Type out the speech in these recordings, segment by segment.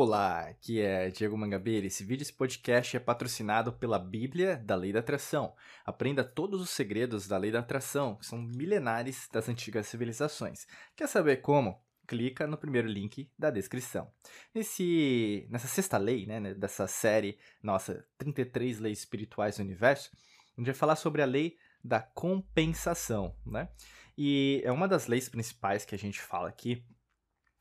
Olá, aqui é Diego Mangabeira. Esse vídeo, esse podcast é patrocinado pela Bíblia da Lei da Atração. Aprenda todos os segredos da Lei da Atração, que são milenares das antigas civilizações. Quer saber como? Clica no primeiro link da descrição. Nesse, nessa sexta lei, né, né dessa série, nossa, 33 leis espirituais do universo, a gente vai falar sobre a lei da compensação, né? E é uma das leis principais que a gente fala aqui,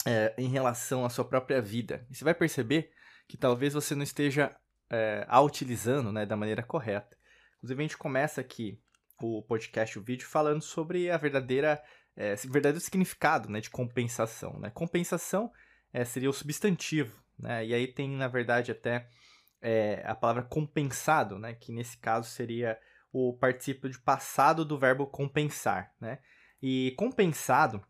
é, em relação à sua própria vida. E você vai perceber que talvez você não esteja é, a utilizando né, da maneira correta. Inclusive, a gente começa aqui o podcast, o vídeo, falando sobre a verdadeira, é, verdadeiro significado né, de compensação. Né? Compensação é, seria o substantivo, né? e aí tem, na verdade, até é, a palavra compensado, né? que nesse caso seria o participio de passado do verbo compensar. Né? E compensado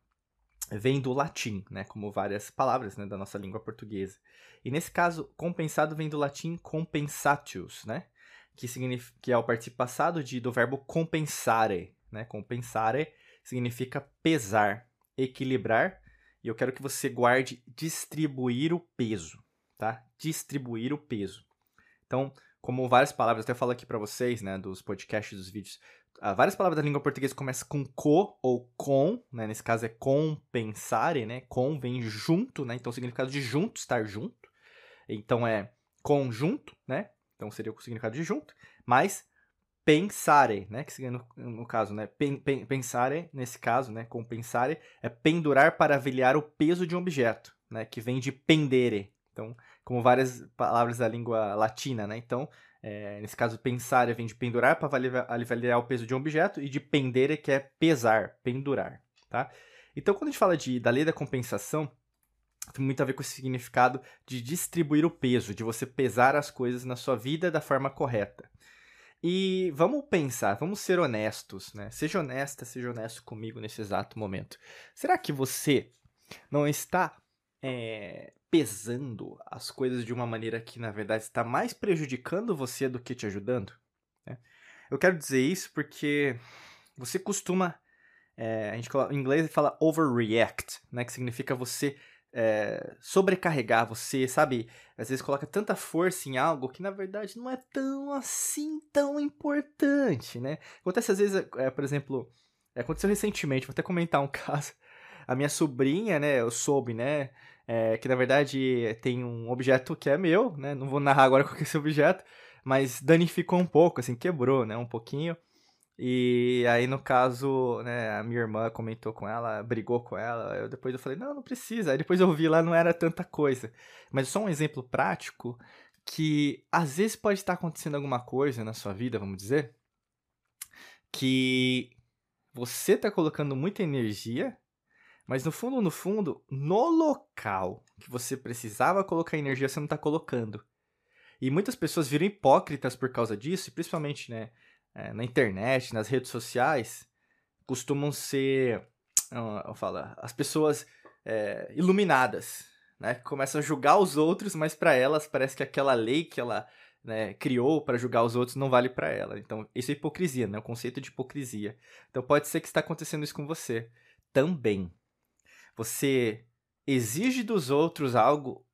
vem do latim, né, como várias palavras né, da nossa língua portuguesa. E nesse caso, compensado vem do latim compensatius, né, que, significa, que é o participio passado de, do verbo compensare. Né, compensare significa pesar, equilibrar, e eu quero que você guarde distribuir o peso, tá? Distribuir o peso. Então, como várias palavras, até falo aqui para vocês, né, dos podcasts, dos vídeos, várias palavras da língua portuguesa começam com co ou com, né? Nesse caso é compensare, né? Com vem junto, né? Então o significado de junto, estar junto. Então é conjunto, né? Então seria o significado de junto. Mas pensare, né? Que no, no caso, né? Pen, pen, pensare, nesse caso, né? Compensare é pendurar para avaliar o peso de um objeto, né? Que vem de pendere. Então, como várias palavras da língua latina, né? Então, é, nesse caso, pensar vem de pendurar para avaliar o peso de um objeto e de pendere, que é pesar, pendurar, tá? Então, quando a gente fala de, da lei da compensação, tem muito a ver com esse significado de distribuir o peso, de você pesar as coisas na sua vida da forma correta. E vamos pensar, vamos ser honestos, né? Seja honesta, seja honesto comigo nesse exato momento. Será que você não está é, pesando as coisas de uma maneira que, na verdade, está mais prejudicando você do que te ajudando. Né? Eu quero dizer isso porque você costuma. É, a gente em inglês fala overreact, né? Que significa você é, sobrecarregar, você, sabe, às vezes coloca tanta força em algo que na verdade não é tão assim tão importante, né? Acontece às vezes, é, por exemplo, aconteceu recentemente, vou até comentar um caso. A minha sobrinha, né, eu soube, né, é, que na verdade tem um objeto que é meu, né? Não vou narrar agora qual é esse objeto, mas danificou um pouco, assim, quebrou, né? Um pouquinho. E aí, no caso, né, a minha irmã comentou com ela, brigou com ela. Eu, depois eu falei, não, não precisa. Aí depois eu vi lá, não era tanta coisa. Mas só um exemplo prático que às vezes pode estar acontecendo alguma coisa na sua vida, vamos dizer, que você está colocando muita energia mas no fundo, no fundo, no local que você precisava colocar energia, você não está colocando. E muitas pessoas viram hipócritas por causa disso, e principalmente né, é, na internet, nas redes sociais, costumam ser, eu falo, as pessoas é, iluminadas, né? Começam a julgar os outros, mas para elas parece que aquela lei que ela né, criou para julgar os outros não vale para ela. Então, isso é hipocrisia, né? O conceito de hipocrisia. Então, pode ser que está acontecendo isso com você também. Você exige dos outros algo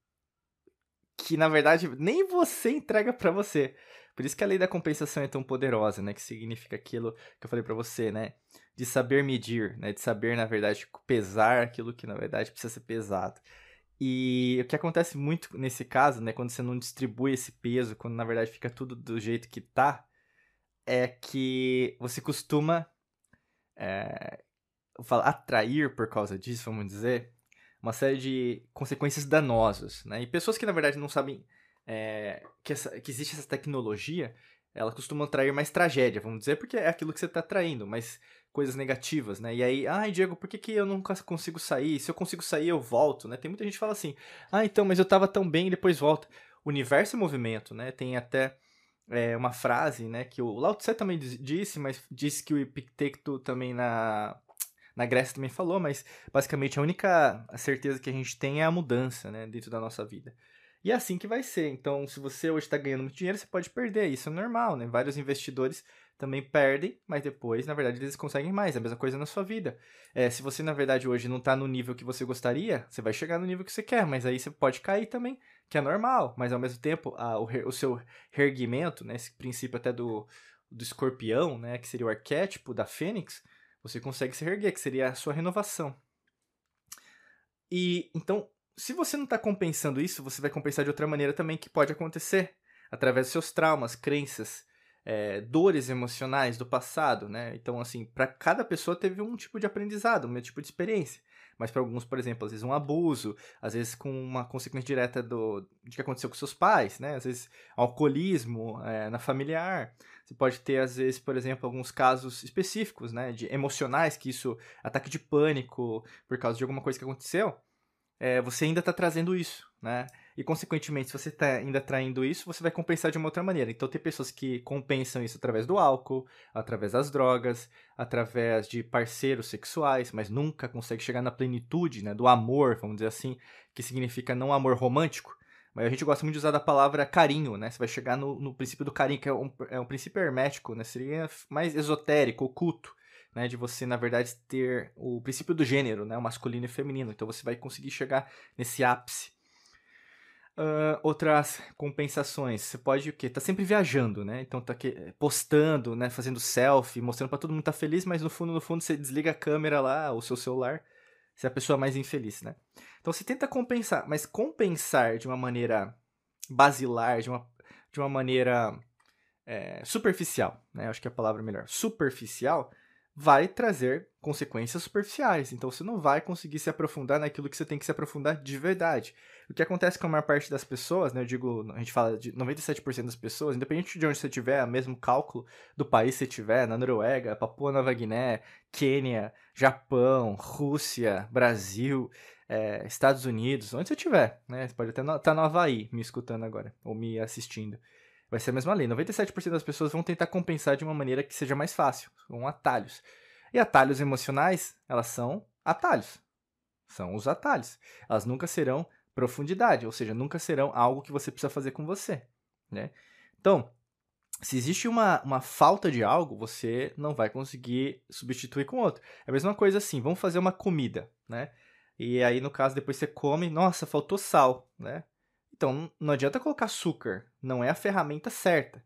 que na verdade nem você entrega para você. Por isso que a lei da compensação é tão poderosa, né? Que significa aquilo que eu falei para você, né? De saber medir, né? De saber, na verdade, pesar aquilo que na verdade precisa ser pesado. E o que acontece muito nesse caso, né? Quando você não distribui esse peso, quando na verdade fica tudo do jeito que tá, é que você costuma é, falo, atrair por causa disso, vamos dizer, uma série de consequências danosas, né? E pessoas que na verdade não sabem é, que, essa, que existe essa tecnologia, elas costumam atrair mais tragédia, vamos dizer, porque é aquilo que você está atraindo, mas coisas negativas, né? E aí, ai, Diego, por que, que eu nunca consigo sair? Se eu consigo sair, eu volto, né? Tem muita gente que fala assim, ah, então, mas eu tava tão bem e depois volta. O universo é movimento, né? Tem até é, uma frase, né, que o Lao Tse também disse, mas disse que o Epicteto também na na Grécia também falou, mas basicamente a única certeza que a gente tem é a mudança, né, dentro da nossa vida. E é assim que vai ser. Então, se você hoje está ganhando muito dinheiro, você pode perder. Isso é normal, né? Vários investidores também perdem, mas depois, na verdade, eles conseguem mais. É a mesma coisa na sua vida. É, se você, na verdade, hoje não está no nível que você gostaria, você vai chegar no nível que você quer, mas aí você pode cair também, que é normal, mas ao mesmo tempo a, o, o, seu reerguimento, né, esse princípio até do, do escorpião, né, que seria o arquétipo da fênix, você consegue se reerguer, que seria a sua renovação. E então, se você não está compensando isso, você vai compensar de outra maneira também que pode acontecer, através dos seus traumas, crenças, é, dores emocionais do passado, né? Então, assim, para cada pessoa teve um tipo de aprendizado, um tipo de experiência. Mas para alguns, por exemplo, às vezes um abuso, às vezes com uma consequência direta do, de que aconteceu com seus pais, né? Às vezes alcoolismo é, na familiar. Você pode ter, às vezes, por exemplo, alguns casos específicos, né? De emocionais, que isso, ataque de pânico por causa de alguma coisa que aconteceu. É, você ainda está trazendo isso, né? E, consequentemente, se você está ainda traindo isso, você vai compensar de uma outra maneira. Então, tem pessoas que compensam isso através do álcool, através das drogas, através de parceiros sexuais, mas nunca consegue chegar na plenitude, né, do amor, vamos dizer assim, que significa não amor romântico. Mas a gente gosta muito de usar a palavra carinho, né? Você vai chegar no, no princípio do carinho, que é um, é um princípio hermético, né? Seria mais esotérico, oculto. Né, de você, na verdade, ter o princípio do gênero, né, o masculino e feminino. Então você vai conseguir chegar nesse ápice. Uh, outras compensações, você pode o quê? Tá sempre viajando, né? Então tá aqui, postando, né? Fazendo selfie, mostrando para todo mundo tá feliz, mas no fundo, no fundo, você desliga a câmera lá, o seu celular, você é a pessoa mais infeliz, né? Então você tenta compensar, mas compensar de uma maneira basilar, de uma, de uma maneira é, superficial, né? Acho que é a palavra melhor. Superficial vai trazer consequências superficiais. Então você não vai conseguir se aprofundar naquilo que você tem que se aprofundar de verdade. O que acontece com a maior parte das pessoas, né? Eu digo, a gente fala de 97% das pessoas, independente de onde você estiver, mesmo cálculo do país que você estiver, na Noruega, Papua Nova Guiné, Quênia, Japão, Rússia, Brasil, é, Estados Unidos, onde você estiver, né? Você pode até estar tá no Havaí me escutando agora, ou me assistindo. Vai ser a mesma lei. 97% das pessoas vão tentar compensar de uma maneira que seja mais fácil, com atalhos. E atalhos emocionais, elas são atalhos. São os atalhos. Elas nunca serão profundidade, ou seja, nunca serão algo que você precisa fazer com você, né? Então, se existe uma, uma falta de algo, você não vai conseguir substituir com outro. É a mesma coisa assim, vamos fazer uma comida, né? E aí, no caso, depois você come, nossa, faltou sal, né? Então, não adianta colocar açúcar, não é a ferramenta certa.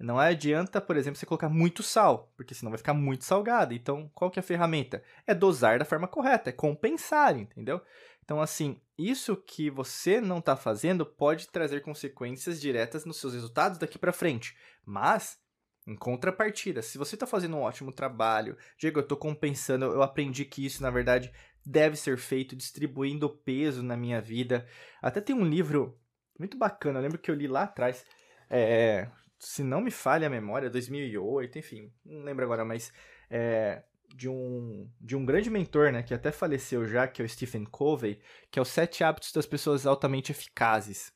Não adianta, por exemplo, você colocar muito sal, porque senão vai ficar muito salgado. Então, qual que é a ferramenta? É dosar da forma correta, é compensar, entendeu? Então, assim, isso que você não está fazendo pode trazer consequências diretas nos seus resultados daqui para frente. Mas, em contrapartida, se você está fazendo um ótimo trabalho, Diego, eu estou compensando, eu aprendi que isso, na verdade, deve ser feito distribuindo peso na minha vida. Até tem um livro muito bacana, eu lembro que eu li lá atrás, é, se não me falha a memória, 2008, enfim, não lembro agora, mas é, de um, de um grande mentor, né, que até faleceu já, que é o Stephen Covey, que é os Sete Hábitos das Pessoas Altamente Eficazes.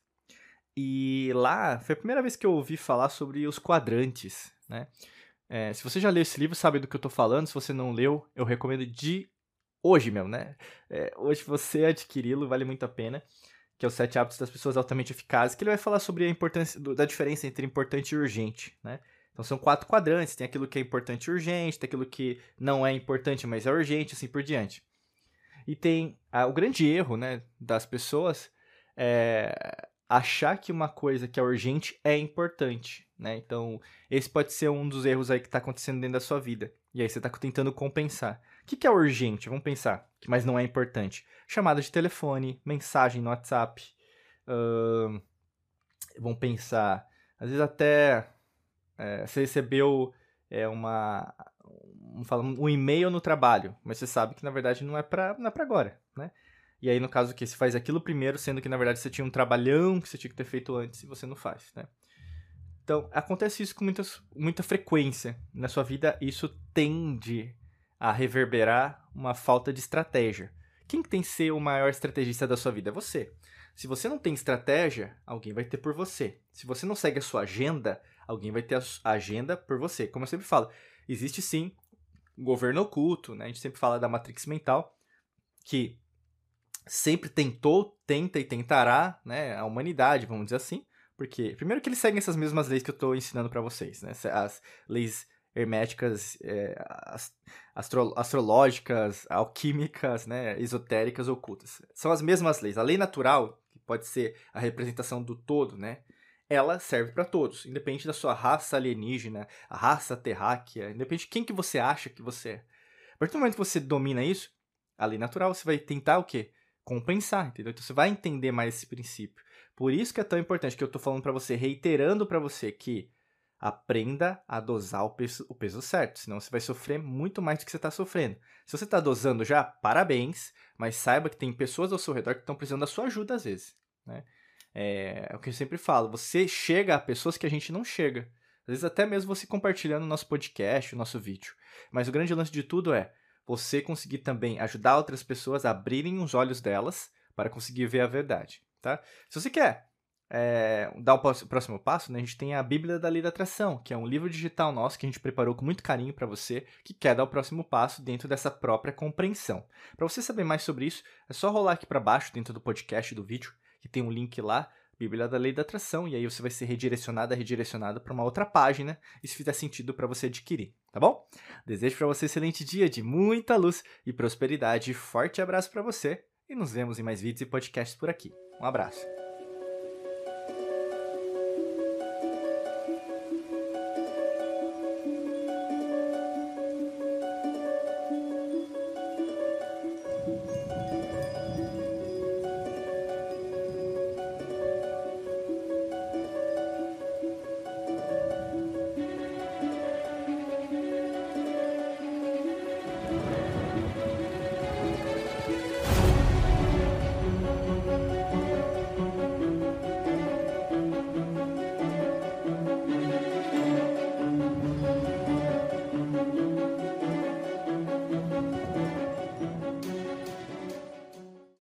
E lá foi a primeira vez que eu ouvi falar sobre os quadrantes, né? É, se você já leu esse livro, sabe do que eu tô falando. Se você não leu, eu recomendo de hoje mesmo, né? É, hoje você adquiri-lo, vale muito a pena. Que é os Sete Hábitos das Pessoas Altamente Eficazes, que ele vai falar sobre a importância da diferença entre importante e urgente, né? Então são quatro quadrantes, tem aquilo que é importante e urgente, tem aquilo que não é importante, mas é urgente, assim por diante. E tem ah, o grande erro, né, das pessoas é achar que uma coisa que é urgente é importante, né? Então, esse pode ser um dos erros aí que está acontecendo dentro da sua vida. E aí você está tentando compensar. Que, que é urgente? Vamos pensar. Mas não é importante. Chamada de telefone, mensagem no WhatsApp. Uh, vamos pensar. Às vezes até é, você recebeu é, uma, um, um e-mail no trabalho, mas você sabe que na verdade não é para não é pra agora, né? E aí, no caso que você faz aquilo primeiro, sendo que na verdade você tinha um trabalhão que você tinha que ter feito antes e você não faz, né? Então, acontece isso com muitas, muita frequência na sua vida, isso tende a reverberar uma falta de estratégia. Quem tem que ser o maior estrategista da sua vida? É você. Se você não tem estratégia, alguém vai ter por você. Se você não segue a sua agenda, alguém vai ter a agenda por você. Como eu sempre falo, existe sim um governo oculto, né? A gente sempre fala da matrix mental, que sempre tentou, tenta e tentará, né, a humanidade, vamos dizer assim, porque primeiro que eles seguem essas mesmas leis que eu estou ensinando para vocês, né? As leis herméticas, é, astro, astrológicas, alquímicas, né, esotéricas, ocultas. São as mesmas leis. A lei natural, pode ser a representação do todo, né? Ela serve para todos, independente da sua raça alienígena, a raça terráquea, independente de quem que você acha que você é. A partir do momento que você domina isso, a lei natural, você vai tentar o quê? Compensar, entendeu? Então você vai entender mais esse princípio. Por isso que é tão importante que eu tô falando para você, reiterando para você que aprenda a dosar o peso, o peso certo, senão você vai sofrer muito mais do que você está sofrendo. Se você está dosando já, parabéns, mas saiba que tem pessoas ao seu redor que estão precisando da sua ajuda às vezes. Né? É, é o que eu sempre falo, você chega a pessoas que a gente não chega. Às vezes até mesmo você compartilhando o nosso podcast, o nosso vídeo. Mas o grande lance de tudo é você conseguir também ajudar outras pessoas a abrirem os olhos delas para conseguir ver a verdade, tá? Se você quer é, dar o próximo passo, né, a gente tem a Bíblia da Lei da Atração, que é um livro digital nosso que a gente preparou com muito carinho para você que quer dar o próximo passo dentro dessa própria compreensão. Para você saber mais sobre isso, é só rolar aqui para baixo dentro do podcast do vídeo, que tem um link lá, Bíblia da Lei da Atração, e aí você vai ser redirecionado, redirecionado para uma outra página, e se fizer sentido para você adquirir, tá bom? Desejo para você um excelente dia de muita luz e prosperidade. Forte abraço para você e nos vemos em mais vídeos e podcasts por aqui. Um abraço.